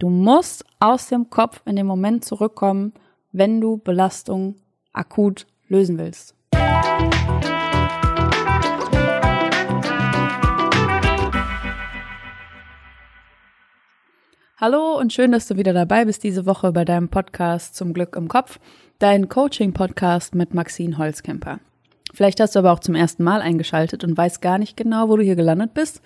Du musst aus dem Kopf in den Moment zurückkommen, wenn du Belastung akut lösen willst. Hallo und schön, dass du wieder dabei bist diese Woche bei deinem Podcast Zum Glück im Kopf, dein Coaching-Podcast mit Maxine Holzkemper. Vielleicht hast du aber auch zum ersten Mal eingeschaltet und weißt gar nicht genau, wo du hier gelandet bist.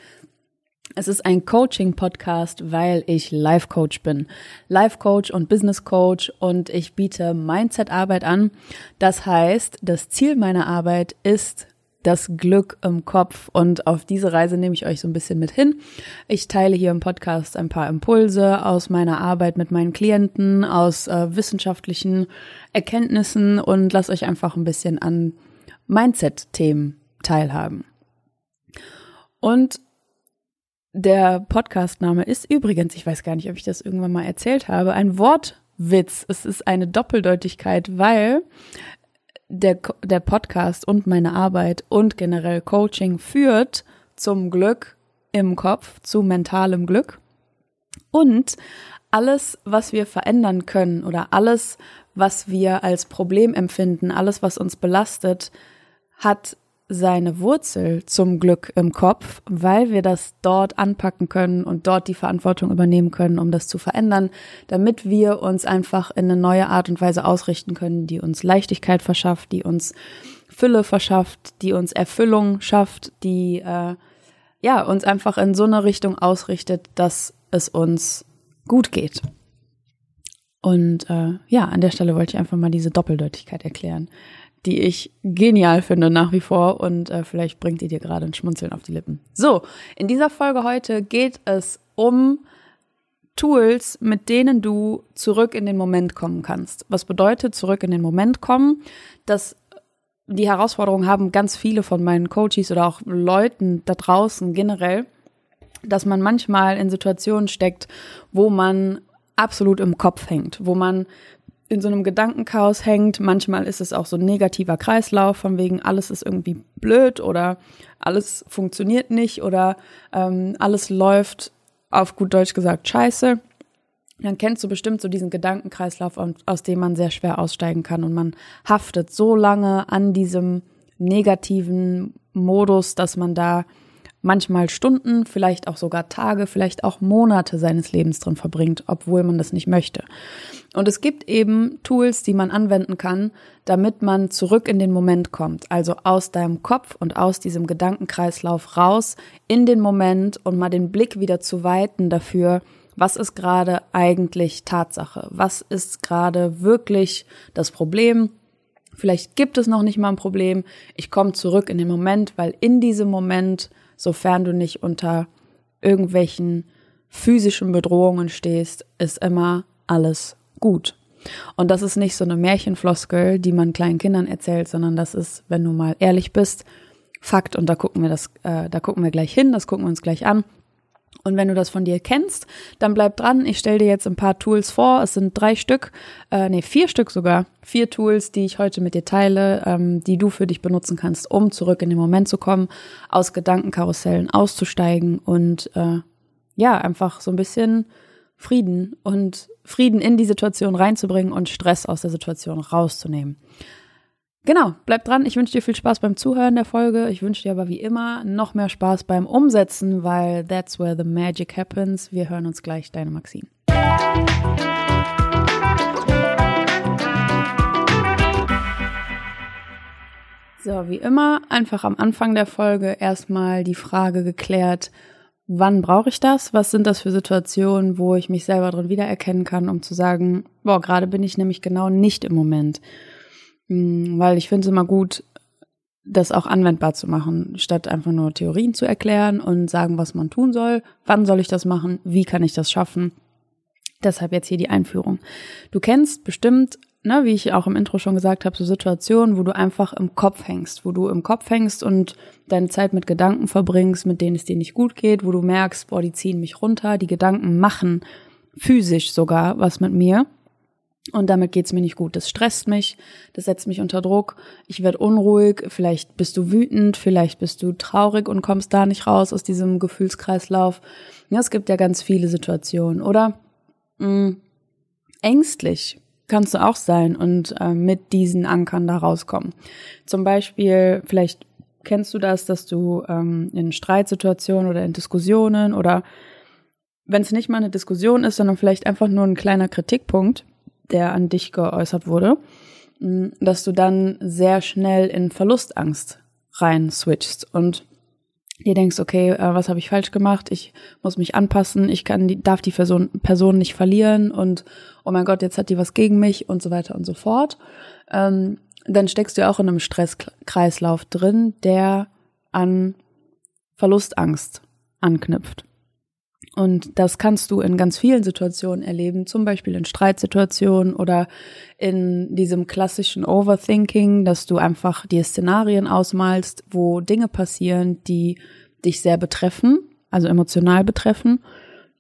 Es ist ein Coaching-Podcast, weil ich Life-Coach bin. Life-Coach und Business-Coach und ich biete Mindset-Arbeit an. Das heißt, das Ziel meiner Arbeit ist das Glück im Kopf und auf diese Reise nehme ich euch so ein bisschen mit hin. Ich teile hier im Podcast ein paar Impulse aus meiner Arbeit mit meinen Klienten, aus äh, wissenschaftlichen Erkenntnissen und lasse euch einfach ein bisschen an Mindset-Themen teilhaben. Und der Podcastname ist übrigens, ich weiß gar nicht, ob ich das irgendwann mal erzählt habe, ein Wortwitz. Es ist eine Doppeldeutigkeit, weil der, der Podcast und meine Arbeit und generell Coaching führt zum Glück im Kopf, zu mentalem Glück. Und alles, was wir verändern können oder alles, was wir als Problem empfinden, alles, was uns belastet, hat seine Wurzel zum Glück im Kopf, weil wir das dort anpacken können und dort die Verantwortung übernehmen können, um das zu verändern, damit wir uns einfach in eine neue Art und Weise ausrichten können, die uns Leichtigkeit verschafft, die uns Fülle verschafft, die uns Erfüllung schafft, die äh, ja uns einfach in so eine Richtung ausrichtet, dass es uns gut geht. Und äh, ja, an der Stelle wollte ich einfach mal diese Doppeldeutigkeit erklären die ich genial finde nach wie vor und äh, vielleicht bringt die dir gerade ein Schmunzeln auf die Lippen. So, in dieser Folge heute geht es um Tools, mit denen du zurück in den Moment kommen kannst. Was bedeutet zurück in den Moment kommen? Dass die Herausforderung haben ganz viele von meinen Coaches oder auch Leuten da draußen generell, dass man manchmal in Situationen steckt, wo man absolut im Kopf hängt, wo man in so einem Gedankenchaos hängt. Manchmal ist es auch so ein negativer Kreislauf, von wegen alles ist irgendwie blöd oder alles funktioniert nicht oder ähm, alles läuft auf gut Deutsch gesagt scheiße. Dann kennst du bestimmt so diesen Gedankenkreislauf, aus dem man sehr schwer aussteigen kann und man haftet so lange an diesem negativen Modus, dass man da manchmal Stunden, vielleicht auch sogar Tage, vielleicht auch Monate seines Lebens drin verbringt, obwohl man das nicht möchte. Und es gibt eben Tools, die man anwenden kann, damit man zurück in den Moment kommt, also aus deinem Kopf und aus diesem Gedankenkreislauf raus in den Moment und mal den Blick wieder zu weiten dafür, was ist gerade eigentlich Tatsache? Was ist gerade wirklich das Problem? Vielleicht gibt es noch nicht mal ein Problem. Ich komme zurück in den Moment, weil in diesem Moment sofern du nicht unter irgendwelchen physischen Bedrohungen stehst, ist immer alles gut. Und das ist nicht so eine Märchenfloskel, die man kleinen Kindern erzählt, sondern das ist, wenn du mal ehrlich bist, Fakt. Und da gucken wir das, äh, da gucken wir gleich hin, das gucken wir uns gleich an. Und wenn du das von dir kennst, dann bleib dran. Ich stelle dir jetzt ein paar Tools vor. Es sind drei Stück, äh, nee, vier Stück sogar. Vier Tools, die ich heute mit dir teile, ähm, die du für dich benutzen kannst, um zurück in den Moment zu kommen, aus Gedankenkarussellen auszusteigen und äh, ja, einfach so ein bisschen Frieden und Frieden in die Situation reinzubringen und Stress aus der Situation rauszunehmen. Genau, bleib dran. Ich wünsche dir viel Spaß beim Zuhören der Folge. Ich wünsche dir aber wie immer noch mehr Spaß beim Umsetzen, weil that's where the magic happens. Wir hören uns gleich, deine Maxine. So, wie immer, einfach am Anfang der Folge erstmal die Frage geklärt, wann brauche ich das? Was sind das für Situationen, wo ich mich selber drin wiedererkennen kann, um zu sagen, boah, gerade bin ich nämlich genau nicht im Moment. Hm, weil ich finde es immer gut, das auch anwendbar zu machen, statt einfach nur Theorien zu erklären und sagen, was man tun soll. Wann soll ich das machen? Wie kann ich das schaffen? Deshalb jetzt hier die Einführung. Du kennst bestimmt, ne, wie ich auch im Intro schon gesagt habe, so Situationen, wo du einfach im Kopf hängst, wo du im Kopf hängst und deine Zeit mit Gedanken verbringst, mit denen es dir nicht gut geht, wo du merkst, boah, die ziehen mich runter, die Gedanken machen physisch sogar was mit mir. Und damit geht's mir nicht gut. Das stresst mich, das setzt mich unter Druck, ich werde unruhig, vielleicht bist du wütend, vielleicht bist du traurig und kommst da nicht raus aus diesem Gefühlskreislauf. Ja, es gibt ja ganz viele Situationen. Oder mh, mm, ängstlich kannst du auch sein und äh, mit diesen Ankern da rauskommen. Zum Beispiel, vielleicht kennst du das, dass du ähm, in Streitsituationen oder in Diskussionen oder wenn es nicht mal eine Diskussion ist, sondern vielleicht einfach nur ein kleiner Kritikpunkt, der an dich geäußert wurde, mm, dass du dann sehr schnell in Verlustangst rein switchst und dir denkst, okay, äh, was habe ich falsch gemacht? Ich muss mich anpassen, ich kann die, darf die Person, Person nicht verlieren und oh mein Gott, jetzt hat die was gegen mich und so weiter und so fort. Ähm, dann steckst du auch in einem Stresskreislauf drin, der an Verlustangst anknüpft. Und das kannst du in ganz vielen Situationen erleben, zum Beispiel in Streitsituationen oder in diesem klassischen Overthinking, dass du einfach dir Szenarien ausmalst, wo Dinge passieren, die dich sehr betreffen, also emotional betreffen,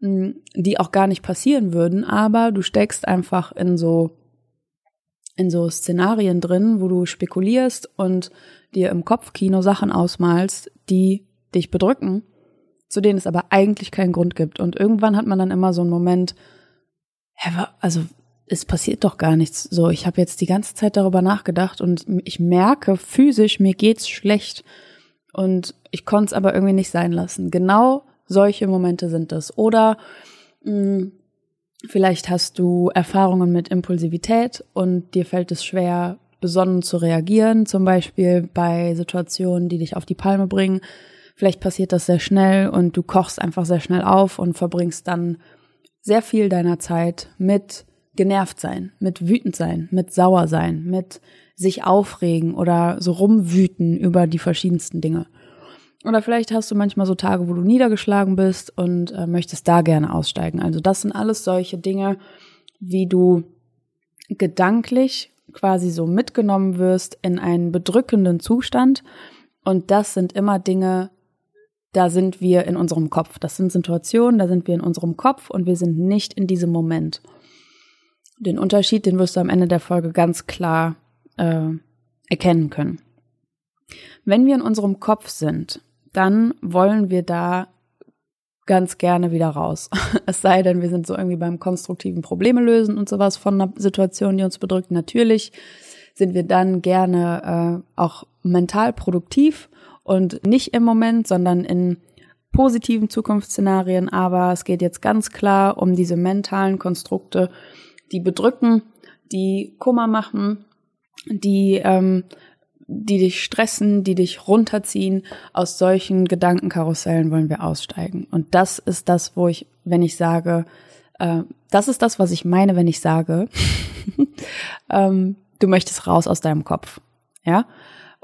die auch gar nicht passieren würden, aber du steckst einfach in so in so Szenarien drin, wo du spekulierst und dir im Kopfkino Sachen ausmalst, die dich bedrücken zu denen es aber eigentlich keinen Grund gibt. Und irgendwann hat man dann immer so einen Moment, also es passiert doch gar nichts. So, ich habe jetzt die ganze Zeit darüber nachgedacht und ich merke physisch, mir geht's schlecht. Und ich konnte es aber irgendwie nicht sein lassen. Genau solche Momente sind das. Oder mh, hm, vielleicht hast du Erfahrungen mit Impulsivität und dir fällt es schwer, besonnen zu reagieren, zum Beispiel bei Situationen, die dich auf die Palme bringen. Vielleicht passiert das sehr schnell und du kochst einfach sehr schnell auf und verbringst dann sehr viel deiner Zeit mit genervt sein, mit wütend sein, mit sauer sein, mit sich aufregen oder so rumwüten über die verschiedensten Dinge. Oder vielleicht hast du manchmal so Tage, wo du niedergeschlagen bist und äh, möchtest da gerne aussteigen. Also das sind alles solche Dinge, wie du gedanklich quasi so mitgenommen wirst in einen bedrückenden Zustand. Und das sind immer Dinge, da sind wir in unserem Kopf. Das sind Situationen, da sind wir in unserem Kopf und wir sind nicht in diesem Moment. Den Unterschied, den wirst du am Ende der Folge ganz klar äh, erkennen können. Wenn wir in unserem Kopf sind, dann wollen wir da ganz gerne wieder raus. Es sei denn, wir sind so irgendwie beim konstruktiven Probleme lösen und sowas von einer Situation, die uns bedrückt. Natürlich sind wir dann gerne äh, auch mental produktiv und nicht im Moment, sondern in positiven Zukunftsszenarien. Aber es geht jetzt ganz klar um diese mentalen Konstrukte, die bedrücken, die Kummer machen, die ähm, die dich stressen, die dich runterziehen. Aus solchen Gedankenkarussellen wollen wir aussteigen. Und das ist das, wo ich, wenn ich sage, äh, das ist das, was ich meine, wenn ich sage, ähm, du möchtest raus aus deinem Kopf. Ja,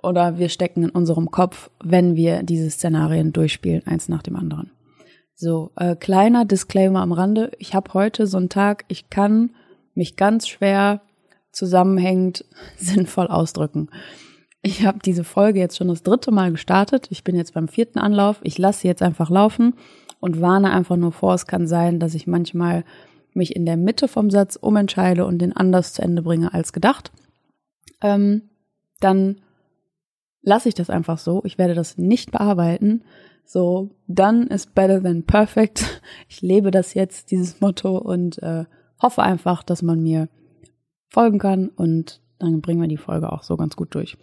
oder wir stecken in unserem Kopf, wenn wir diese Szenarien durchspielen, eins nach dem anderen. So, äh, kleiner Disclaimer am Rande. Ich habe heute so einen Tag, ich kann mich ganz schwer zusammenhängend sinnvoll ausdrücken. Ich habe diese Folge jetzt schon das dritte Mal gestartet. Ich bin jetzt beim vierten Anlauf. Ich lasse sie jetzt einfach laufen und warne einfach nur vor, es kann sein, dass ich manchmal mich in der Mitte vom Satz umentscheide und den anders zu Ende bringe als gedacht. Ähm, dann lasse ich das einfach so. Ich werde das nicht bearbeiten. So, done is better than perfect. Ich lebe das jetzt, dieses Motto, und äh, hoffe einfach, dass man mir folgen kann und dann bringen wir die Folge auch so ganz gut durch.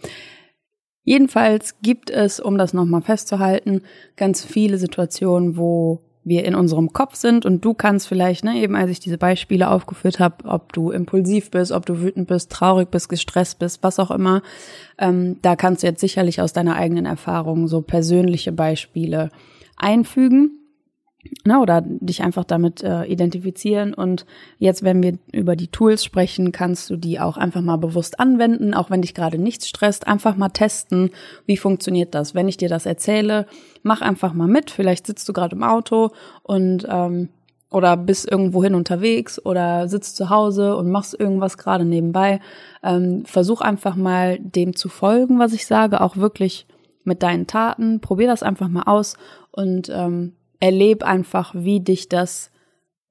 Jedenfalls gibt es, um das nochmal festzuhalten, ganz viele Situationen, wo wir in unserem Kopf sind und du kannst vielleicht, ne, eben als ich diese Beispiele aufgeführt habe, ob du impulsiv bist, ob du wütend bist, traurig bist, gestresst bist, was auch immer, ähm, da kannst du jetzt sicherlich aus deiner eigenen Erfahrung so persönliche Beispiele einfügen ne, oder dich einfach damit äh, identifizieren. Und jetzt, wenn wir über die Tools sprechen, kannst du die auch einfach mal bewusst anwenden, auch wenn dich gerade nichts stresst. Einfach mal testen, wie funktioniert das. Wenn ich dir das erzähle, mach einfach mal mit. Vielleicht sitzt du gerade im Auto und ähm, oder bist irgendwohin unterwegs oder sitzt zu Hause und machst irgendwas gerade nebenbei. Ähm, versuch einfach mal dem zu folgen, was ich sage, auch wirklich mit deinen Taten. Probier das einfach mal aus und ähm, erleb einfach, wie dich das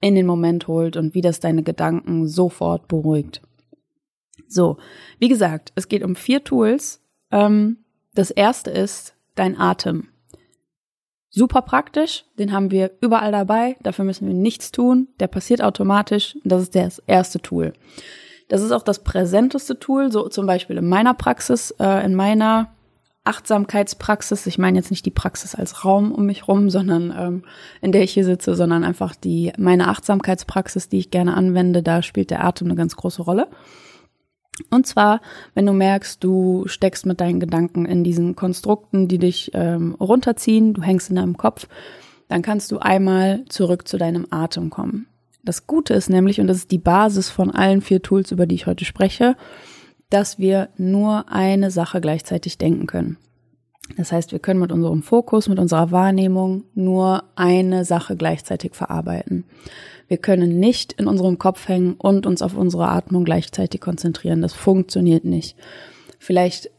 in den Moment holt und wie das deine Gedanken sofort beruhigt. So, wie gesagt, es geht um vier Tools. Ähm, das erste ist dein Atem. Super praktisch, den haben wir überall dabei, dafür müssen wir nichts tun, der passiert automatisch, das ist das erste Tool. Das ist auch das präsenteste Tool, so zum Beispiel in meiner Praxis, äh, in meiner Achtsamkeitspraxis. Ich meine jetzt nicht die Praxis als Raum um mich rum, sondern ähm, in der ich hier sitze, sondern einfach die meine Achtsamkeitspraxis, die ich gerne anwende. Da spielt der Atem eine ganz große Rolle. Und zwar, wenn du merkst, du steckst mit deinen Gedanken in diesen Konstrukten, die dich ähm, runterziehen, du hängst in deinem Kopf, dann kannst du einmal zurück zu deinem Atem kommen. Das Gute ist nämlich, und das ist die Basis von allen vier Tools, über die ich heute spreche, dass wir nur eine Sache gleichzeitig denken können. Das heißt, wir können mit unserem Fokus, mit unserer Wahrnehmung nur eine Sache gleichzeitig verarbeiten. Wir können nicht in unserem Kopf hängen und uns auf unsere Atmung gleichzeitig konzentrieren. Das funktioniert nicht. Vielleicht,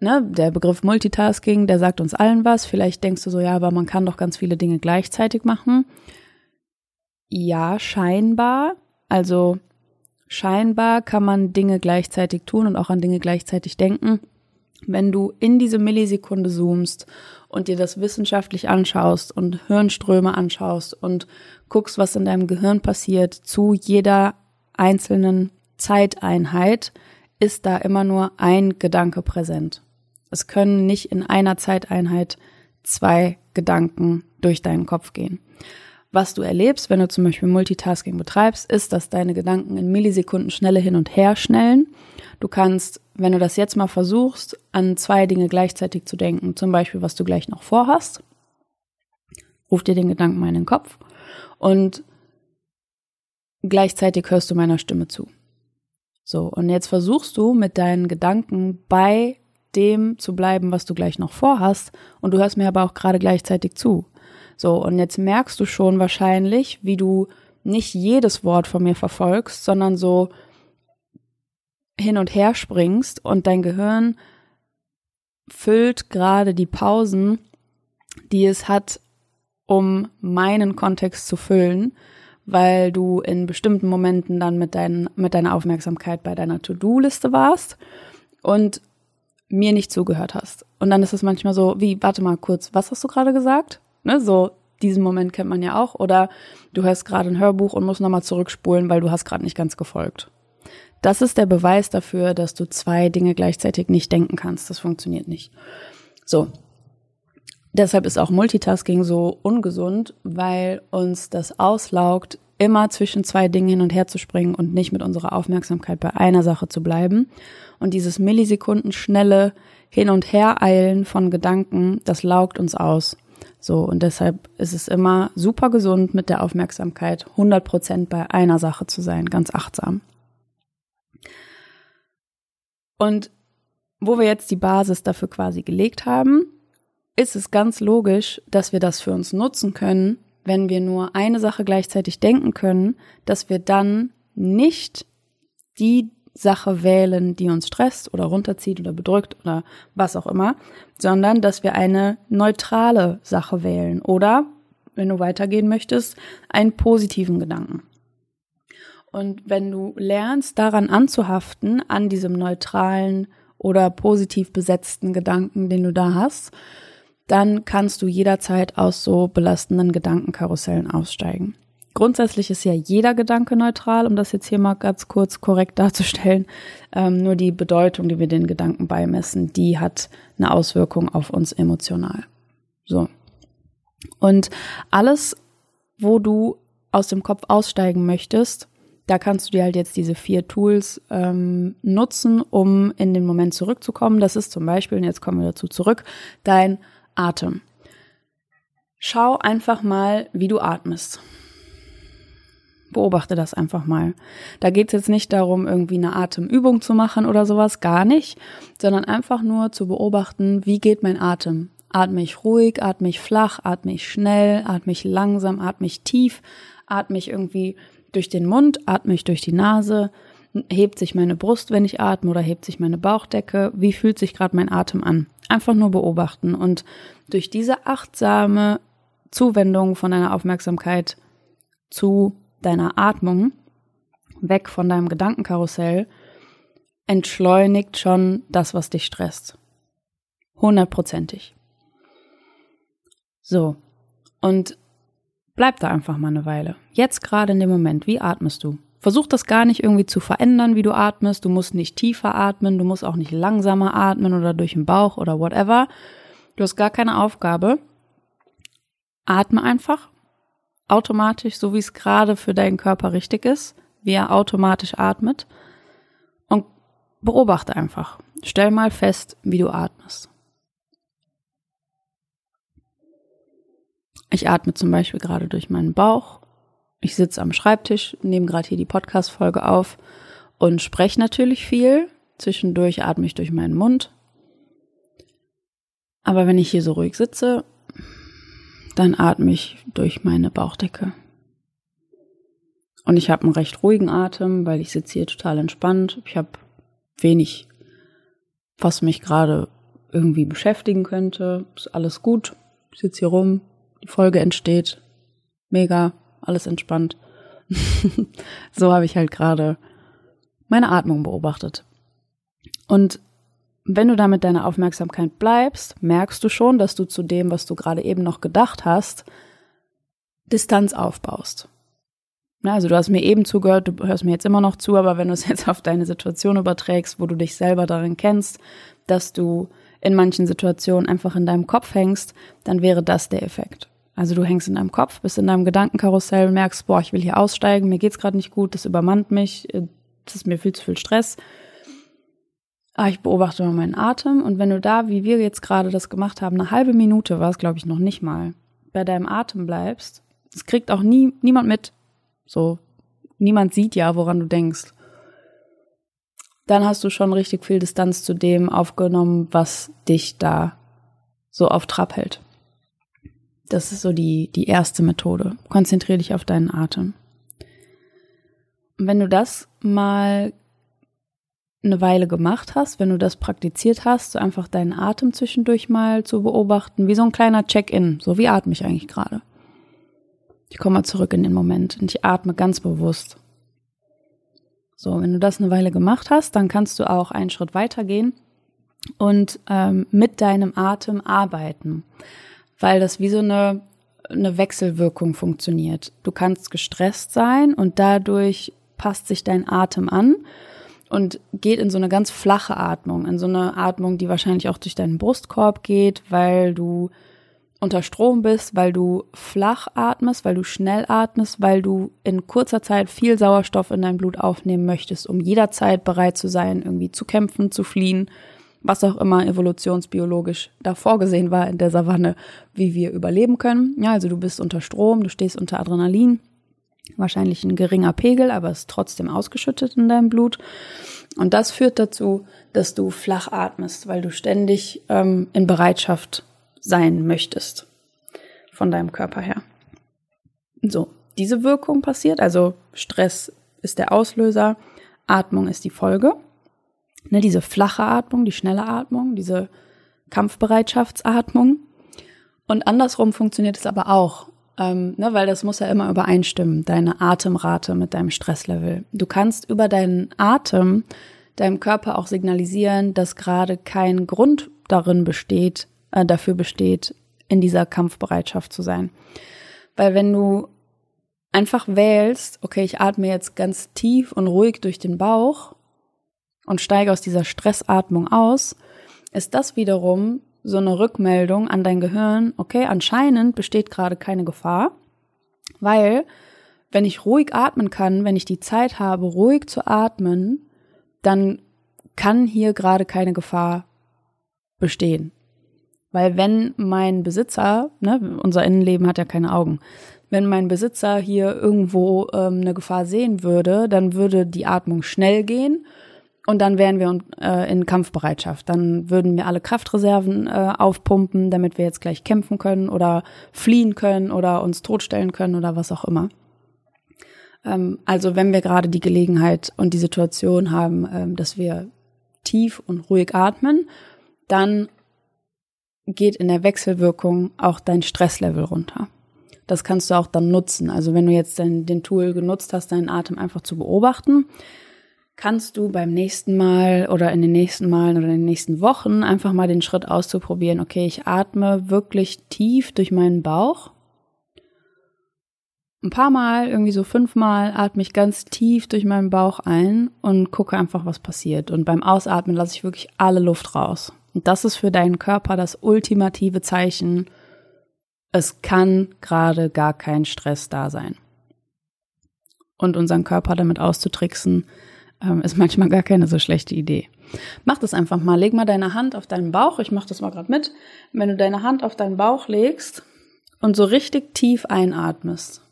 ne, der Begriff Multitasking, der sagt uns allen was. Vielleicht denkst du so, ja, aber man kann doch ganz viele Dinge gleichzeitig machen. Ja, scheinbar. Also scheinbar kann man Dinge gleichzeitig tun und auch an Dinge gleichzeitig denken. Wenn du in diese Millisekunde zoomst und dir das wissenschaftlich anschaust und Hirnströme anschaust und guckst, was in deinem Gehirn passiert zu jeder einzelnen Zeiteinheit, ist da immer nur ein Gedanke präsent. Es können nicht in einer Zeiteinheit zwei Gedanken durch deinen Kopf gehen. Was du erlebst, wenn du zum Beispiel Multitasking betreibst, ist, dass deine Gedanken in Millisekunden schnelle hin und her schnellen. Du kannst, wenn du das jetzt mal versuchst, an zwei Dinge gleichzeitig zu denken, zum Beispiel, was du gleich noch vorhast, ruf dir den Gedanken mal in den Kopf und gleichzeitig hörst du meiner Stimme zu. So, und jetzt versuchst du mit deinen Gedanken bei dem zu bleiben, was du gleich noch vorhast, und du hörst mir aber auch gerade gleichzeitig zu. So, und jetzt merkst du schon wahrscheinlich, wie du nicht jedes Wort von mir verfolgst, sondern so hin und her springst und dein Gehirn füllt gerade die Pausen, die es hat, um meinen Kontext zu füllen, weil du in bestimmten Momenten dann mit, dein, mit deiner Aufmerksamkeit bei deiner To-Do-Liste warst und mir nicht zugehört hast. Und dann ist es manchmal so, wie, warte mal kurz, was hast du gerade gesagt? Ne, so diesen Moment kennt man ja auch. Oder du hörst gerade ein Hörbuch und musst nochmal zurückspulen, weil du hast gerade nicht ganz gefolgt. Das ist der Beweis dafür, dass du zwei Dinge gleichzeitig nicht denken kannst. Das funktioniert nicht. So. Deshalb ist auch Multitasking so ungesund, weil uns das auslaugt, immer zwischen zwei Dingen hin und her zu springen und nicht mit unserer Aufmerksamkeit bei einer Sache zu bleiben. Und dieses Millisekunden schnelle Hin- und Hereilen von Gedanken, das laugt uns aus. So, und deshalb ist es immer super gesund, mit der Aufmerksamkeit 100 Prozent bei einer Sache zu sein, ganz achtsam. Und wo wir jetzt die Basis dafür quasi gelegt haben, ist es ganz logisch, dass wir das für uns nutzen können, wenn wir nur eine Sache gleichzeitig denken können, dass wir dann nicht die Sache wählen, die uns stresst oder runterzieht oder bedrückt oder was auch immer, sondern dass wir eine neutrale Sache wählen oder, wenn du weitergehen möchtest, einen positiven Gedanken. Und wenn du lernst, daran anzuhaften, an diesem neutralen oder positiv besetzten Gedanken, den du da hast, dann kannst du jederzeit aus so belastenden Gedankenkarussellen aussteigen. Grundsätzlich ist ja jeder Gedanke neutral, um das jetzt hier mal ganz kurz korrekt darzustellen. Ähm, nur die Bedeutung, die wir den Gedanken beimessen, die hat eine Auswirkung auf uns emotional. So. Und alles, wo du aus dem Kopf aussteigen möchtest, da kannst du dir halt jetzt diese vier Tools ähm, nutzen, um in den Moment zurückzukommen. Das ist zum Beispiel, und jetzt kommen wir dazu zurück, dein Atem. Schau einfach mal, wie du atmest. Beobachte das einfach mal. Da geht es jetzt nicht darum, irgendwie eine Atemübung zu machen oder sowas, gar nicht, sondern einfach nur zu beobachten, wie geht mein Atem. Atme ich ruhig, atme ich flach, atme ich schnell, atme ich langsam, atme ich tief, atme ich irgendwie durch den Mund, atme ich durch die Nase, hebt sich meine Brust, wenn ich atme oder hebt sich meine Bauchdecke, wie fühlt sich gerade mein Atem an? Einfach nur beobachten und durch diese achtsame Zuwendung von deiner Aufmerksamkeit zu deiner Atmung, weg von deinem Gedankenkarussell, entschleunigt schon das, was dich stresst. Hundertprozentig. So, Und bleib da einfach mal eine Weile. Jetzt gerade in dem Moment, wie atmest du? Versuch das gar nicht irgendwie zu verändern, wie du atmest. Du musst nicht tiefer atmen, du musst auch nicht langsamer atmen oder durch den Bauch oder whatever. Du hast gar keine Aufgabe. Atme einfach automatisch, so wie es gerade für deinen Körper richtig ist, wie er automatisch atmet. Und beobachte einfach. Stell mal fest, wie du atmest. Ich atme zum Beispiel gerade durch meinen Bauch. Ich sitze am Schreibtisch, nehme gerade hier die Podcast-Folge auf und spreche natürlich viel. Zwischendurch atme ich durch meinen Mund. Aber wenn ich hier so ruhig sitze, dann atme ich durch meine Bauchdecke. Und ich habe einen recht ruhigen Atem, weil ich sitze hier total entspannt. Ich habe wenig, was mich gerade irgendwie beschäftigen könnte. Ist alles gut. Ich sitze hier rum, die Folge entsteht. Mega, alles entspannt. so habe ich halt gerade meine Atmung beobachtet. Und wenn du da mit deiner Aufmerksamkeit bleibst, merkst du schon, dass du zu dem, was du gerade eben noch gedacht hast, Distanz aufbaust. Also du hast mir eben zugehört, du hörst mir jetzt immer noch zu, aber wenn du es jetzt auf deine Situation überträgst, wo du dich selber darin kennst, dass du in manchen Situationen einfach in deinem Kopf hängst, dann wäre das der Effekt. Also du hängst in deinem Kopf, bist in deinem Gedankenkarussell, merkst, boah, ich will hier aussteigen, mir geht's gerade nicht gut, das übermannt mich, das ist mir viel zu viel Stress ich beobachte mal meinen Atem und wenn du da, wie wir jetzt gerade das gemacht haben, eine halbe Minute war es, glaube ich, noch nicht mal, bei deinem Atem bleibst, das kriegt auch nie, niemand mit. So, niemand sieht ja, woran du denkst. Dann hast du schon richtig viel Distanz zu dem aufgenommen, was dich da so auf Trab hält. Das ist so die, die erste Methode. Konzentriere dich auf deinen Atem. Und wenn du das mal eine Weile gemacht hast, wenn du das praktiziert hast, so einfach deinen Atem zwischendurch mal zu beobachten, wie so ein kleiner Check-in, so wie atme ich eigentlich gerade. Ich komme mal zurück in den Moment und ich atme ganz bewusst. So, wenn du das eine Weile gemacht hast, dann kannst du auch einen Schritt weitergehen und ähm, mit deinem Atem arbeiten, weil das wie so eine, eine Wechselwirkung funktioniert. Du kannst gestresst sein und dadurch passt sich dein Atem an und geht in so eine ganz flache Atmung, in so eine Atmung, die wahrscheinlich auch durch deinen Brustkorb geht, weil du unter Strom bist, weil du flach atmest, weil du schnell atmest, weil du in kurzer Zeit viel Sauerstoff in dein Blut aufnehmen möchtest, um jederzeit bereit zu sein, irgendwie zu kämpfen, zu fliehen, was auch immer evolutionsbiologisch da vorgesehen war in der Savanne, wie wir überleben können. Ja, also du bist unter Strom, du stehst unter Adrenalin, Wahrscheinlich ein geringer Pegel, aber es ist trotzdem ausgeschüttet in deinem Blut. Und das führt dazu, dass du flach atmest, weil du ständig ähm, in Bereitschaft sein möchtest von deinem Körper her. So, diese Wirkung passiert, also Stress ist der Auslöser, Atmung ist die Folge. Ne, diese flache Atmung, die schnelle Atmung, diese Kampfbereitschaftsatmung. Und andersrum funktioniert es aber auch. Ähm, ne, weil das muss ja immer übereinstimmen, deine Atemrate mit deinem Stresslevel. Du kannst über deinen Atem deinem Körper auch signalisieren, dass gerade kein Grund darin besteht, äh, dafür besteht, in dieser Kampfbereitschaft zu sein. Weil wenn du einfach wählst, okay, ich atme jetzt ganz tief und ruhig durch den Bauch und steige aus dieser Stressatmung aus, ist das wiederum so eine Rückmeldung an dein Gehirn, okay, anscheinend besteht gerade keine Gefahr, weil wenn ich ruhig atmen kann, wenn ich die Zeit habe, ruhig zu atmen, dann kann hier gerade keine Gefahr bestehen. Weil wenn mein Besitzer, ne, unser Innenleben hat ja keine Augen, wenn mein Besitzer hier irgendwo ähm, eine Gefahr sehen würde, dann würde die Atmung schnell gehen und dann wären wir äh, in Kampfbereitschaft. Dann würden wir alle Kraftreserven äh, aufpumpen, damit wir jetzt gleich kämpfen können oder fliehen können oder uns totstellen können oder was auch immer. Ähm, also wenn wir gerade die Gelegenheit und die Situation haben, ähm, dass wir tief und ruhig atmen, dann geht in der Wechselwirkung auch dein Stresslevel runter. Das kannst du auch dann nutzen. Also wenn du jetzt den, den Tool genutzt hast, deinen Atem einfach zu beobachten, kannst du beim nächsten Mal oder in den nächsten Malen oder in den nächsten Wochen einfach mal den Schritt auszuprobieren, okay, ich atme wirklich tief durch meinen Bauch ein paar Mal, irgendwie so fünfmal, atme ich ganz tief durch meinen Bauch ein und gucke einfach, was passiert. Und beim Ausatmen lasse ich wirklich alle Luft raus. Und das ist für deinen Körper das ultimative Zeichen. Es kann gerade gar kein Stress da sein. Und unseren Körper damit auszutricksen, ähm, ist manchmal gar keine so schlechte Idee. Mach das einfach mal. Leg mal deine Hand auf deinen Bauch. Ich mache das mal gerade mit. Wenn du deine Hand auf deinen Bauch legst und so richtig tief einatmest,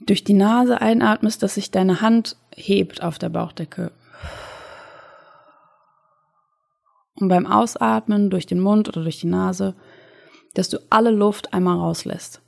durch die Nase einatmest, dass sich deine Hand hebt auf der Bauchdecke. Und beim Ausatmen durch den Mund oder durch die Nase, dass du alle Luft einmal rauslässt.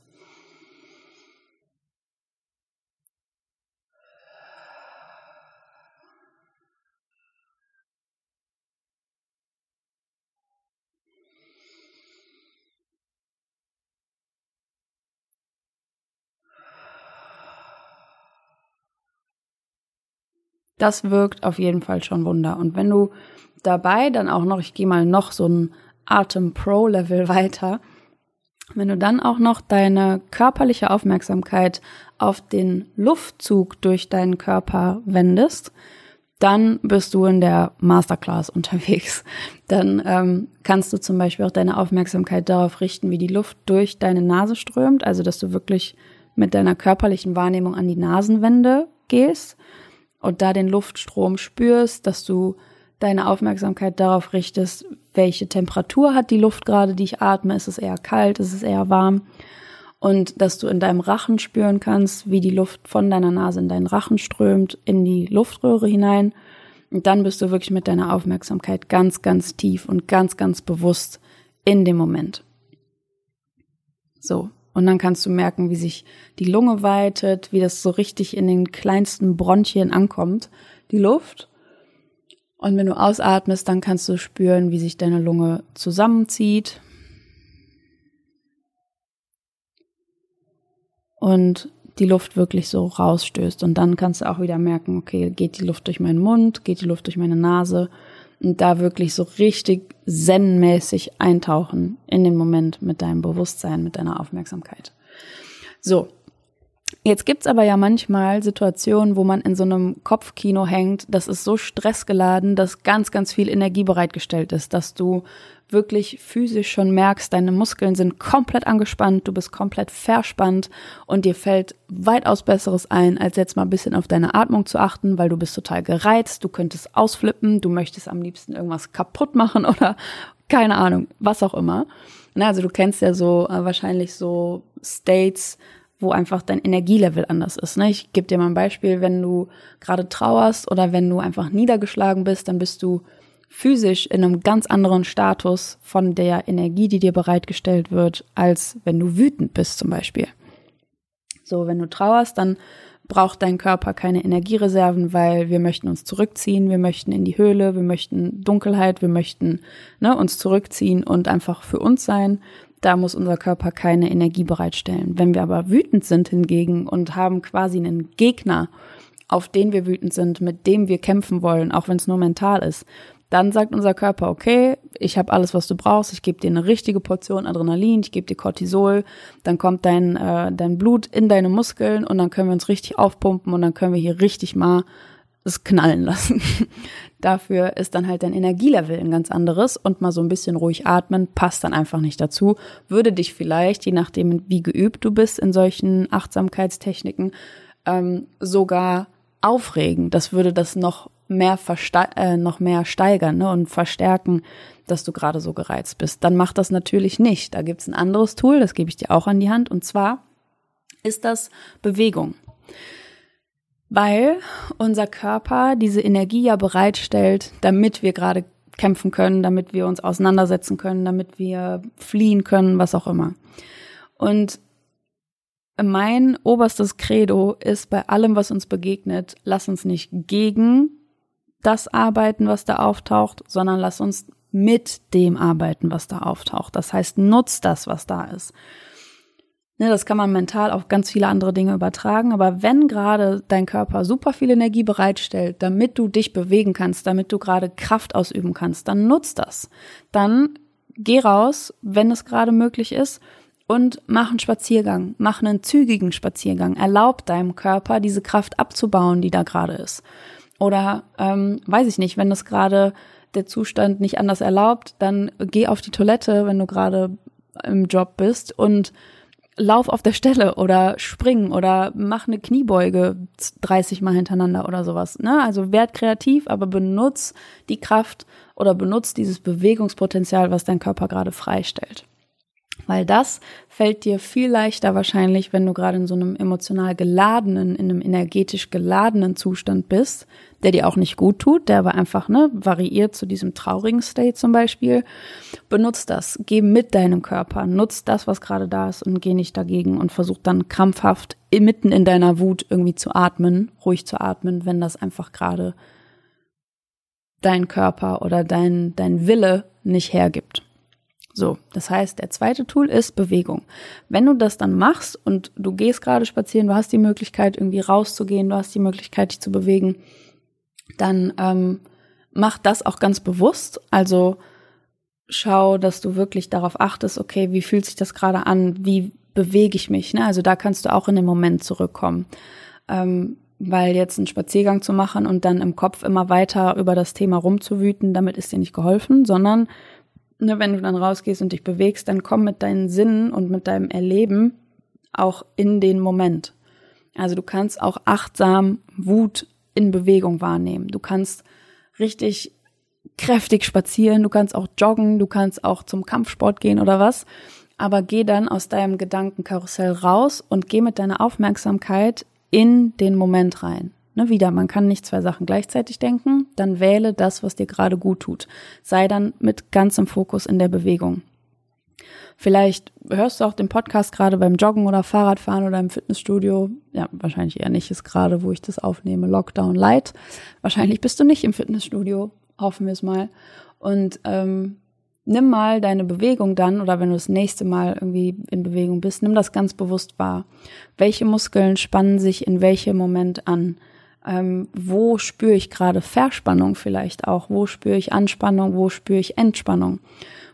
Das wirkt auf jeden Fall schon Wunder. Und wenn du dabei dann auch noch, ich gehe mal noch so ein Atem Pro Level weiter, wenn du dann auch noch deine körperliche Aufmerksamkeit auf den Luftzug durch deinen Körper wendest, dann bist du in der Masterclass unterwegs. Dann ähm, kannst du zum Beispiel auch deine Aufmerksamkeit darauf richten, wie die Luft durch deine Nase strömt, also dass du wirklich mit deiner körperlichen Wahrnehmung an die Nasenwände gehst und da den Luftstrom spürst, dass du deine Aufmerksamkeit darauf richtest, welche Temperatur hat die Luft gerade, die ich atme, ist es eher kalt, ist es eher warm und dass du in deinem Rachen spüren kannst, wie die Luft von deiner Nase in deinen Rachen strömt, in die Luftröhre hinein und dann bist du wirklich mit deiner Aufmerksamkeit ganz, ganz tief und ganz, ganz bewusst in dem Moment. So, und dann kannst du merken, wie sich die Lunge weitet, wie das so richtig in den kleinsten Bronchien ankommt, die Luft. Und wenn du ausatmest, dann kannst du spüren, wie sich deine Lunge zusammenzieht. Und die Luft wirklich so rausstößt. Und dann kannst du auch wieder merken, okay, geht die Luft durch meinen Mund, geht die Luft durch meine Nase und da wirklich so richtig zen-mäßig eintauchen in den Moment mit deinem Bewusstsein, mit deiner Aufmerksamkeit. So. Jetzt gibt's aber ja manchmal Situationen, wo man in so einem Kopfkino hängt, das ist so stressgeladen, dass ganz, ganz viel Energie bereitgestellt ist, dass du wirklich physisch schon merkst, deine Muskeln sind komplett angespannt, du bist komplett verspannt und dir fällt weitaus Besseres ein, als jetzt mal ein bisschen auf deine Atmung zu achten, weil du bist total gereizt, du könntest ausflippen, du möchtest am liebsten irgendwas kaputt machen oder keine Ahnung, was auch immer. Na, also du kennst ja so äh, wahrscheinlich so States, wo einfach dein Energielevel anders ist. Ne? Ich gebe dir mal ein Beispiel, wenn du gerade trauerst oder wenn du einfach niedergeschlagen bist, dann bist du physisch in einem ganz anderen Status von der Energie, die dir bereitgestellt wird, als wenn du wütend bist zum Beispiel. So, wenn du trauerst, dann braucht dein Körper keine Energiereserven, weil wir möchten uns zurückziehen, wir möchten in die Höhle, wir möchten Dunkelheit, wir möchten ne, uns zurückziehen und einfach für uns sein. Da muss unser Körper keine Energie bereitstellen. Wenn wir aber wütend sind hingegen und haben quasi einen Gegner, auf den wir wütend sind, mit dem wir kämpfen wollen, auch wenn es nur mental ist, dann sagt unser Körper, okay, ich habe alles, was du brauchst, ich gebe dir eine richtige Portion Adrenalin, ich gebe dir Cortisol, dann kommt dein, äh, dein Blut in deine Muskeln und dann können wir uns richtig aufpumpen und dann können wir hier richtig mal es knallen lassen. Dafür ist dann halt dein Energielevel ein ganz anderes und mal so ein bisschen ruhig atmen passt dann einfach nicht dazu. Würde dich vielleicht, je nachdem wie geübt du bist in solchen Achtsamkeitstechniken, ähm, sogar aufregen. Das würde das noch mehr äh, noch mehr steigern ne, und verstärken, dass du gerade so gereizt bist. Dann mach das natürlich nicht. Da gibt's ein anderes Tool, das gebe ich dir auch an die Hand. Und zwar ist das Bewegung. Weil unser Körper diese Energie ja bereitstellt, damit wir gerade kämpfen können, damit wir uns auseinandersetzen können, damit wir fliehen können, was auch immer. Und mein oberstes Credo ist bei allem, was uns begegnet, lass uns nicht gegen das arbeiten, was da auftaucht, sondern lass uns mit dem arbeiten, was da auftaucht. Das heißt, nutz das, was da ist. Ne, das kann man mental auf ganz viele andere Dinge übertragen, aber wenn gerade dein Körper super viel Energie bereitstellt, damit du dich bewegen kannst, damit du gerade Kraft ausüben kannst, dann nutz das. Dann geh raus, wenn es gerade möglich ist und mach einen Spaziergang, mach einen zügigen Spaziergang, erlaub deinem Körper diese Kraft abzubauen, die da gerade ist. Oder ähm, weiß ich nicht, wenn das gerade der Zustand nicht anders erlaubt, dann geh auf die Toilette, wenn du gerade im Job bist und lauf auf der Stelle oder spring oder mach eine Kniebeuge 30 Mal hintereinander oder sowas. Ne? Also werd kreativ, aber benutz die Kraft oder benutz dieses Bewegungspotenzial, was dein Körper gerade freistellt. Weil das fällt dir viel leichter wahrscheinlich, wenn du gerade in so einem emotional geladenen, in einem energetisch geladenen Zustand bist, der dir auch nicht gut tut, der aber einfach ne, variiert zu diesem traurigen State zum Beispiel. Benutz das, geh mit deinem Körper, nutz das, was gerade da ist und geh nicht dagegen und versuch dann krampfhaft mitten in deiner Wut irgendwie zu atmen, ruhig zu atmen, wenn das einfach gerade dein Körper oder dein, dein Wille nicht hergibt. So, das heißt, der zweite Tool ist Bewegung. Wenn du das dann machst und du gehst gerade spazieren, du hast die Möglichkeit, irgendwie rauszugehen, du hast die Möglichkeit, dich zu bewegen, dann ähm, mach das auch ganz bewusst. Also schau, dass du wirklich darauf achtest, okay, wie fühlt sich das gerade an, wie bewege ich mich. Ne? Also da kannst du auch in den Moment zurückkommen. Ähm, weil jetzt einen Spaziergang zu machen und dann im Kopf immer weiter über das Thema rumzuwüten, damit ist dir nicht geholfen, sondern ne, wenn du dann rausgehst und dich bewegst, dann komm mit deinen Sinnen und mit deinem Erleben auch in den Moment. Also du kannst auch achtsam Wut in Bewegung wahrnehmen. Du kannst richtig kräftig spazieren, du kannst auch joggen, du kannst auch zum Kampfsport gehen oder was. Aber geh dann aus deinem Gedankenkarussell raus und geh mit deiner Aufmerksamkeit in den Moment rein. Ne, wieder, man kann nicht zwei Sachen gleichzeitig denken, dann wähle das, was dir gerade gut tut. Sei dann mit ganzem Fokus in der Bewegung. Vielleicht hörst du auch den Podcast gerade beim Joggen oder Fahrradfahren oder im Fitnessstudio. Ja, wahrscheinlich eher nicht, ist gerade, wo ich das aufnehme, Lockdown Light. Wahrscheinlich bist du nicht im Fitnessstudio, hoffen wir es mal. Und ähm, nimm mal deine Bewegung dann oder wenn du das nächste Mal irgendwie in Bewegung bist, nimm das ganz bewusst wahr. Welche Muskeln spannen sich in welchem Moment an? Ähm, wo spüre ich gerade Verspannung vielleicht auch? Wo spüre ich Anspannung? Wo spüre ich Entspannung?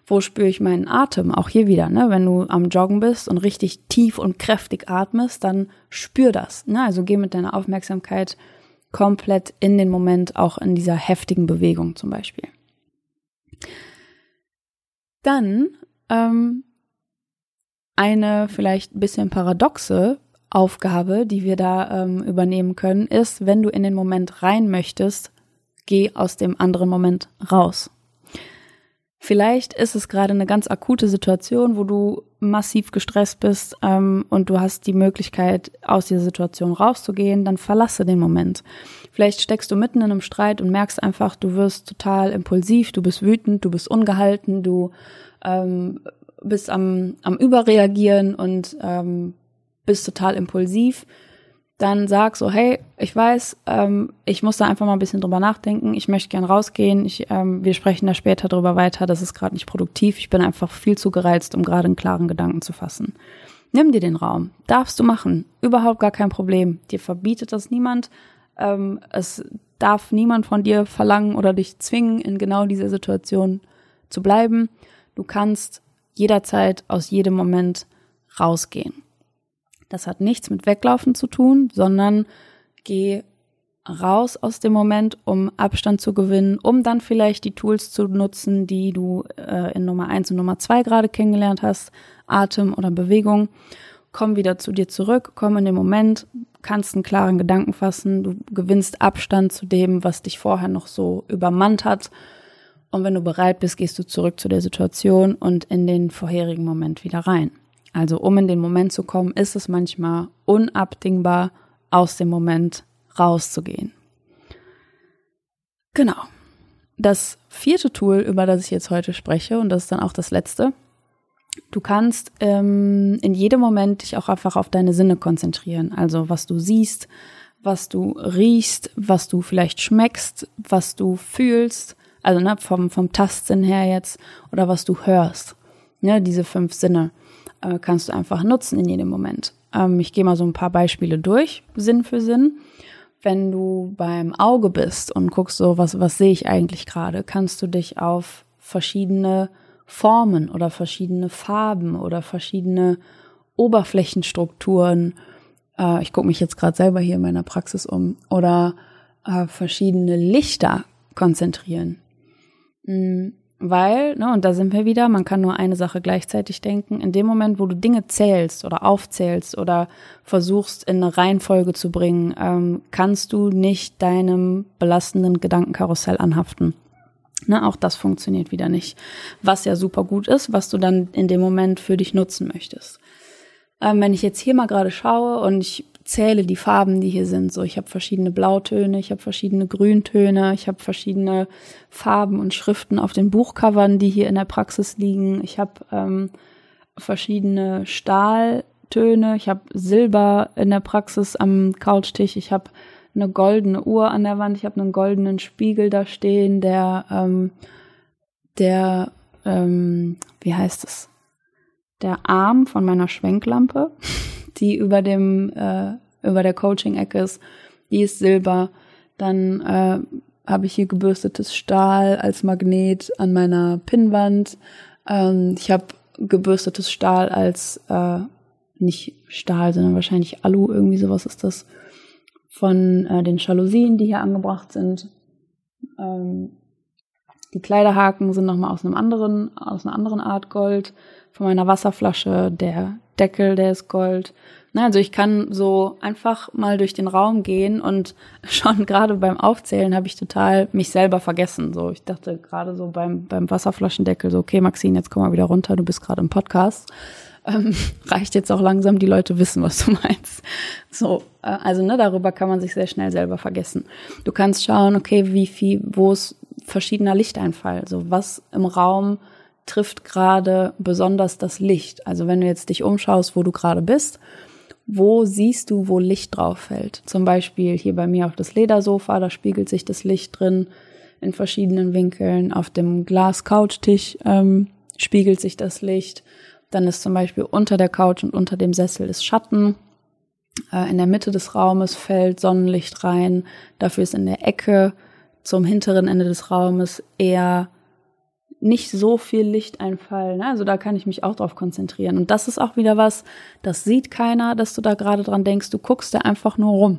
Wo spüre ich meinen Atem? Auch hier wieder, ne? Wenn du am Joggen bist und richtig tief und kräftig atmest, dann spür das. Ne? Also geh mit deiner Aufmerksamkeit komplett in den Moment, auch in dieser heftigen Bewegung zum Beispiel. Dann ähm, eine vielleicht ein bisschen paradoxe Aufgabe, die wir da ähm, übernehmen können, ist, wenn du in den Moment rein möchtest, geh aus dem anderen Moment raus. Vielleicht ist es gerade eine ganz akute Situation, wo du massiv gestresst bist ähm, und du hast die Möglichkeit, aus dieser Situation rauszugehen, dann verlasse den Moment. Vielleicht steckst du mitten in einem Streit und merkst einfach, du wirst total impulsiv, du bist wütend, du bist ungehalten, du ähm, bist am, am Überreagieren und ähm, bist total impulsiv, dann sag so, hey, ich weiß, ähm, ich muss da einfach mal ein bisschen drüber nachdenken, ich möchte gern rausgehen, ich, ähm, wir sprechen da später drüber weiter, das ist gerade nicht produktiv, ich bin einfach viel zu gereizt, um gerade einen klaren Gedanken zu fassen. Nimm dir den Raum, darfst du machen, überhaupt gar kein Problem, dir verbietet das niemand, ähm, es darf niemand von dir verlangen oder dich zwingen, in genau dieser Situation zu bleiben. Du kannst jederzeit aus jedem Moment rausgehen. Das hat nichts mit Weglaufen zu tun, sondern geh raus aus dem Moment, um Abstand zu gewinnen, um dann vielleicht die Tools zu nutzen, die du äh, in Nummer eins und Nummer zwei gerade kennengelernt hast, Atem oder Bewegung. Komm wieder zu dir zurück, komm in den Moment, kannst einen klaren Gedanken fassen, du gewinnst Abstand zu dem, was dich vorher noch so übermannt hat. Und wenn du bereit bist, gehst du zurück zu der Situation und in den vorherigen Moment wieder rein. Also um in den Moment zu kommen, ist es manchmal unabdingbar, aus dem Moment rauszugehen. Genau. Das vierte Tool, über das ich jetzt heute spreche, und das ist dann auch das letzte, du kannst ähm, in jedem Moment dich auch einfach auf deine Sinne konzentrieren. Also was du siehst, was du riechst, was du vielleicht schmeckst, was du fühlst, also ne, vom, vom Tastsinn her jetzt, oder was du hörst. Ne, diese fünf Sinne äh, kannst du einfach nutzen in jedem Moment. Ähm, ich gehe mal so ein paar Beispiele durch, Sinn für Sinn. Wenn du beim Auge bist und guckst so, was, was sehe ich eigentlich gerade, kannst du dich auf verschiedene Formen oder verschiedene Farben oder verschiedene Oberflächenstrukturen. Äh, ich gucke mich jetzt gerade selber hier in meiner Praxis um. Oder äh, verschiedene Lichter konzentrieren. Mhm. Weil, ne, und da sind wir wieder, man kann nur eine Sache gleichzeitig denken. In dem Moment, wo du Dinge zählst oder aufzählst oder versuchst in eine Reihenfolge zu bringen, ähm, kannst du nicht deinem belastenden Gedankenkarussell anhaften. Ne, auch das funktioniert wieder nicht. Was ja super gut ist, was du dann in dem Moment für dich nutzen möchtest. Ähm, wenn ich jetzt hier mal gerade schaue und ich zähle die Farben, die hier sind. So, ich habe verschiedene Blautöne, ich habe verschiedene Grüntöne, ich habe verschiedene Farben und Schriften auf den Buchcovern, die hier in der Praxis liegen. Ich habe ähm, verschiedene Stahltöne, ich habe Silber in der Praxis am Couchtisch, ich habe eine goldene Uhr an der Wand, ich habe einen goldenen Spiegel da stehen, der ähm, der ähm, wie heißt es? Der Arm von meiner Schwenklampe die über dem äh, über der Coaching-Ecke ist, die ist Silber. Dann äh, habe ich hier gebürstetes Stahl als Magnet an meiner Pinnwand. Ähm, ich habe gebürstetes Stahl als äh, nicht Stahl, sondern wahrscheinlich Alu, irgendwie sowas ist das, von äh, den Jalousien, die hier angebracht sind. Ähm, die Kleiderhaken sind nochmal aus einem anderen, aus einer anderen Art Gold. Von meiner Wasserflasche, der Deckel, der ist Gold. Na, also ich kann so einfach mal durch den Raum gehen und schon gerade beim Aufzählen habe ich total mich selber vergessen. So, ich dachte gerade so beim, beim Wasserflaschendeckel so, okay, Maxine, jetzt komm mal wieder runter, du bist gerade im Podcast. Ähm, reicht jetzt auch langsam, die Leute wissen, was du meinst. So, äh, also ne, darüber kann man sich sehr schnell selber vergessen. Du kannst schauen, okay, wie viel, wo ist verschiedener Lichteinfall, so was im Raum trifft gerade besonders das Licht. Also wenn du jetzt dich umschaust, wo du gerade bist, wo siehst du, wo Licht drauf fällt? Zum Beispiel hier bei mir auf das Ledersofa, da spiegelt sich das Licht drin in verschiedenen Winkeln. Auf dem Glas-Couchtisch ähm, spiegelt sich das Licht. Dann ist zum Beispiel unter der Couch und unter dem Sessel ist Schatten. Äh, in der Mitte des Raumes fällt Sonnenlicht rein. Dafür ist in der Ecke zum hinteren Ende des Raumes eher nicht so viel Lichteinfall. Ne? Also da kann ich mich auch drauf konzentrieren. Und das ist auch wieder was, das sieht keiner, dass du da gerade dran denkst. Du guckst da einfach nur rum.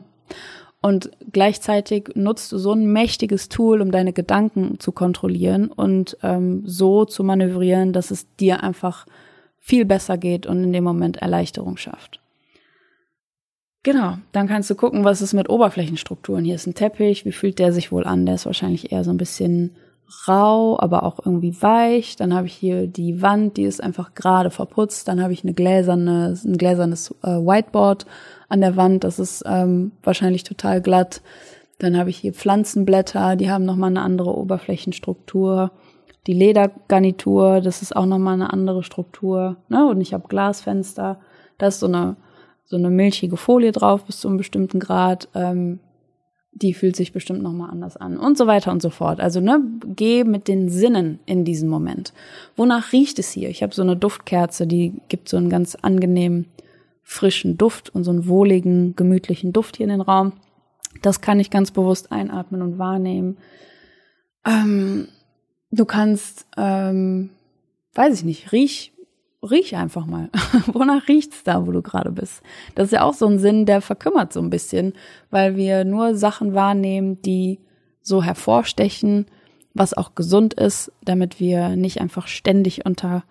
Und gleichzeitig nutzt du so ein mächtiges Tool, um deine Gedanken zu kontrollieren und ähm, so zu manövrieren, dass es dir einfach viel besser geht und in dem Moment Erleichterung schafft. Genau, dann kannst du gucken, was ist mit Oberflächenstrukturen. Hier ist ein Teppich, wie fühlt der sich wohl an? Der ist wahrscheinlich eher so ein bisschen rau, aber auch irgendwie weich. Dann habe ich hier die Wand, die ist einfach gerade verputzt. Dann habe ich eine gläserne, ein gläsernes äh, Whiteboard an der Wand. Das ist ähm, wahrscheinlich total glatt. Dann habe ich hier Pflanzenblätter, die haben nochmal eine andere Oberflächenstruktur. Die Ledergarnitur, das ist auch nochmal eine andere Struktur. Ne? Und ich habe Glasfenster. Da ist so eine, so eine milchige Folie drauf bis zu einem bestimmten Grad. Ähm, die fühlt sich bestimmt nochmal anders an und so weiter und so fort. Also ne, geh mit den Sinnen in diesen Moment. Wonach riecht es hier? Ich habe so eine Duftkerze, die gibt so einen ganz angenehmen frischen Duft und so einen wohligen, gemütlichen Duft hier in den Raum. Das kann ich ganz bewusst einatmen und wahrnehmen. Ähm, du kannst, ähm, weiß ich nicht, riech riech einfach mal. Wonach riecht's da, wo du gerade bist? Das ist ja auch so ein Sinn, der verkümmert so ein bisschen, weil wir nur Sachen wahrnehmen, die so hervorstechen, was auch gesund ist, damit wir nicht einfach ständig unter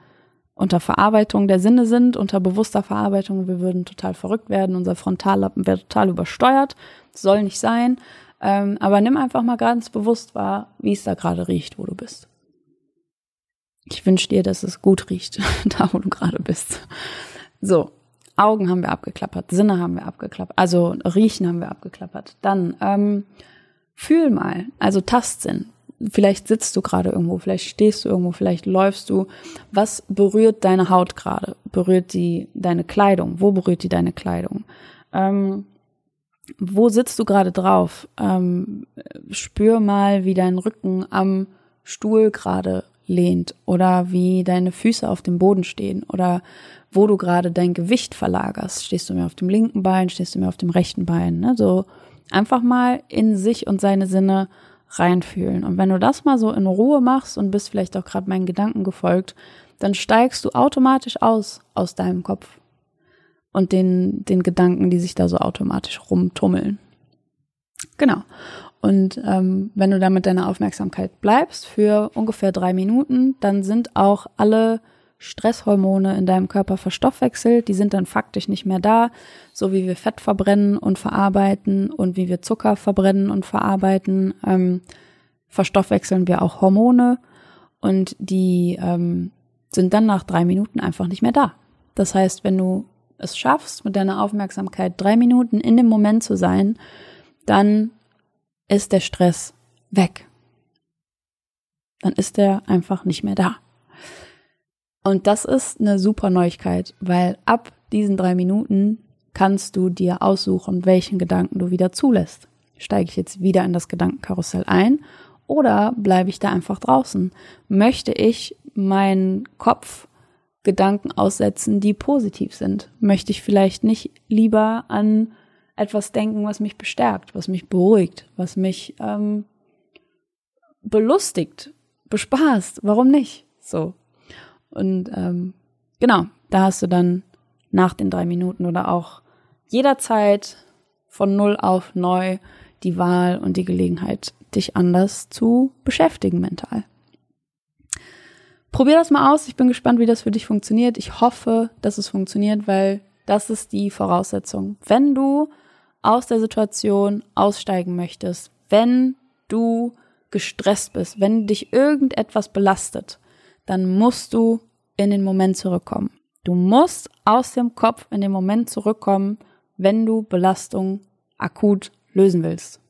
unter Verarbeitung der Sinne sind, unter bewusster Verarbeitung. Wir würden total verrückt werden, unser Frontallappen wäre total übersteuert. soll nicht sein. Ähm, aber nimm einfach mal ganz bewusst wahr, wie es da gerade riecht, wo du bist. Ich wünsche dir, dass es gut riecht, da wo du gerade bist. So, Augen haben wir abgeklappert, Sinne haben wir abgeklappert, also Riechen haben wir abgeklappert. Dann ähm, fühl mal, also Tastsinn. Vielleicht sitzt du gerade irgendwo, vielleicht stehst du irgendwo, vielleicht läufst du. Was berührt deine Haut gerade? Berührt die deine Kleidung? Wo berührt die deine Kleidung? Ähm, wo sitzt du gerade drauf? Ähm, spür mal, wie dein Rücken am Stuhl gerade lehnt oder wie deine Füße auf dem Boden stehen oder wo du gerade dein Gewicht verlagerst. Stehst du mehr auf dem linken Bein, stehst du mehr auf dem rechten Bein. Ne? So einfach mal in sich und seine Sinne reinfühlen. Und wenn du das mal so in Ruhe machst und bist vielleicht auch gerade meinen Gedanken gefolgt, dann steigst du automatisch aus aus deinem Kopf und den, den Gedanken, die sich da so automatisch rumtummeln. Genau. Und ähm, wenn du da mit deiner Aufmerksamkeit bleibst für ungefähr drei Minuten, dann sind auch alle Stresshormone in deinem Körper verstoffwechselt, die sind dann faktisch nicht mehr da, so wie wir Fett verbrennen und verarbeiten und wie wir Zucker verbrennen und verarbeiten, ähm, verstoffwechseln wir auch Hormone und die ähm, sind dann nach drei Minuten einfach nicht mehr da. Das heißt, wenn du es schaffst, mit deiner Aufmerksamkeit drei Minuten in dem Moment zu sein, dann ist der Stress weg. Dann ist er einfach nicht mehr da. Und das ist eine super Neuigkeit, weil ab diesen drei Minuten kannst du dir aussuchen, welchen Gedanken du wieder zulässt. Steige ich jetzt wieder in das Gedankenkarussell ein oder bleibe ich da einfach draußen? Möchte ich meinen Kopf Gedanken aussetzen, die positiv sind? Möchte ich vielleicht nicht lieber an etwas denken, was mich bestärkt, was mich beruhigt, was mich ähm, belustigt, bespaßt? Warum nicht? So. Und ähm, genau, da hast du dann nach den drei Minuten oder auch jederzeit von null auf neu die Wahl und die Gelegenheit, dich anders zu beschäftigen mental. Probier das mal aus. Ich bin gespannt, wie das für dich funktioniert. Ich hoffe, dass es funktioniert, weil das ist die Voraussetzung. Wenn du aus der Situation aussteigen möchtest, wenn du gestresst bist, wenn dich irgendetwas belastet, dann musst du in den Moment zurückkommen. Du musst aus dem Kopf in den Moment zurückkommen, wenn du Belastung akut lösen willst.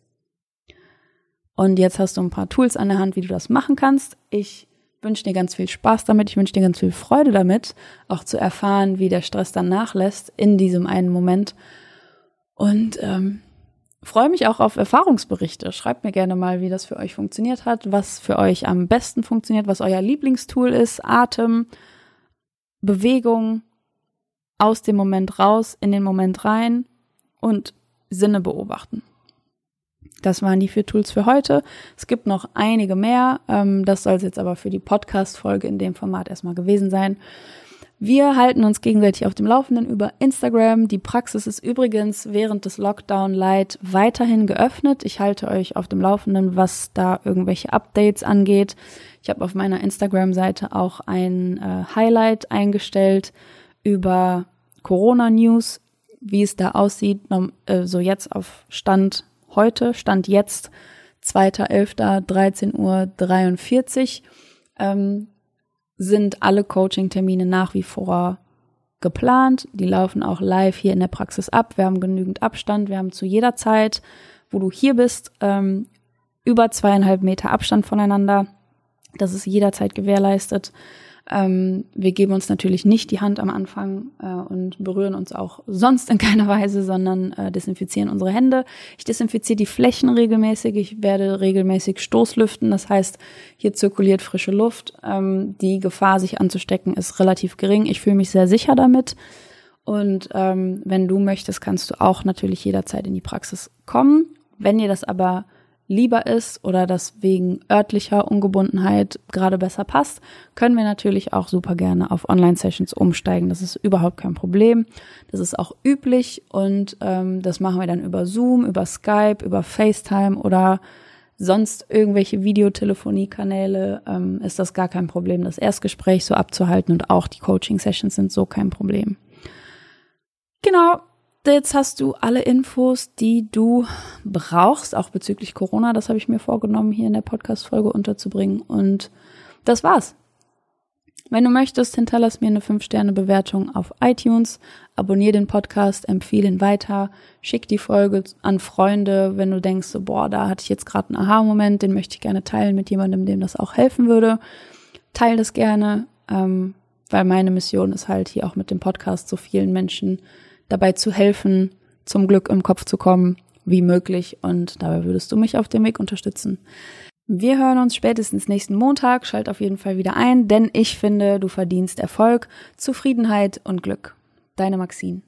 Und jetzt hast du ein paar Tools an der Hand, wie du das machen kannst. Ich wünsche dir ganz viel Spaß damit. Ich wünsche dir ganz viel Freude damit, auch zu erfahren, wie der Stress dann nachlässt in diesem einen Moment. Und ähm, freue mich auch auf Erfahrungsberichte. Schreibt mir gerne mal, wie das für euch funktioniert hat, was für euch am besten funktioniert, was euer Lieblingstool ist, Atem, Bewegung, aus dem Moment raus, in den Moment rein und Sinne beobachten. Das waren die vier Tools für heute. Es gibt noch einige mehr. Ähm, das soll es jetzt aber für die Podcast-Folge in dem Format erstmal gewesen sein. Wir halten uns gegenseitig auf dem Laufenden über Instagram. Die Praxis ist übrigens während des Lockdown Light weiterhin geöffnet. Ich halte euch auf dem Laufenden, was da irgendwelche Updates angeht. Ich habe auf meiner Instagram-Seite auch ein äh, Highlight eingestellt über Corona-News, wie es da aussieht. Äh, so jetzt auf Stand heute, Stand jetzt, 2.11.13 Uhr 43. Ähm, sind alle Coaching-Termine nach wie vor geplant. Die laufen auch live hier in der Praxis ab. Wir haben genügend Abstand. Wir haben zu jeder Zeit, wo du hier bist, ähm, über zweieinhalb Meter Abstand voneinander. Das ist jederzeit gewährleistet. Ähm, wir geben uns natürlich nicht die Hand am Anfang äh, und berühren uns auch sonst in keiner Weise, sondern äh, desinfizieren unsere Hände. Ich desinfiziere die Flächen regelmäßig. Ich werde regelmäßig Stoßlüften. Das heißt, hier zirkuliert frische Luft. Ähm, die Gefahr, sich anzustecken, ist relativ gering. Ich fühle mich sehr sicher damit. Und ähm, wenn du möchtest, kannst du auch natürlich jederzeit in die Praxis kommen. Wenn dir das aber lieber ist oder das wegen örtlicher Ungebundenheit gerade besser passt, können wir natürlich auch super gerne auf Online-Sessions umsteigen. Das ist überhaupt kein Problem. Das ist auch üblich und ähm, das machen wir dann über Zoom, über Skype, über FaceTime oder sonst irgendwelche Videotelefoniekanäle. Ähm, ist das gar kein Problem, das Erstgespräch so abzuhalten und auch die Coaching-Sessions sind so kein Problem. Genau, Jetzt hast du alle Infos, die du brauchst, auch bezüglich Corona. Das habe ich mir vorgenommen, hier in der Podcast-Folge unterzubringen. Und das war's. Wenn du möchtest, hinterlass mir eine 5-Sterne-Bewertung auf iTunes, abonniere den Podcast, empfehle ihn weiter, schick die Folge an Freunde, wenn du denkst, so, boah, da hatte ich jetzt gerade einen Aha-Moment, den möchte ich gerne teilen mit jemandem, dem das auch helfen würde. Teil das gerne, ähm, weil meine Mission ist halt hier auch mit dem Podcast so vielen Menschen dabei zu helfen, zum Glück im Kopf zu kommen, wie möglich. Und dabei würdest du mich auf dem Weg unterstützen. Wir hören uns spätestens nächsten Montag. Schalt auf jeden Fall wieder ein, denn ich finde, du verdienst Erfolg, Zufriedenheit und Glück. Deine Maxine.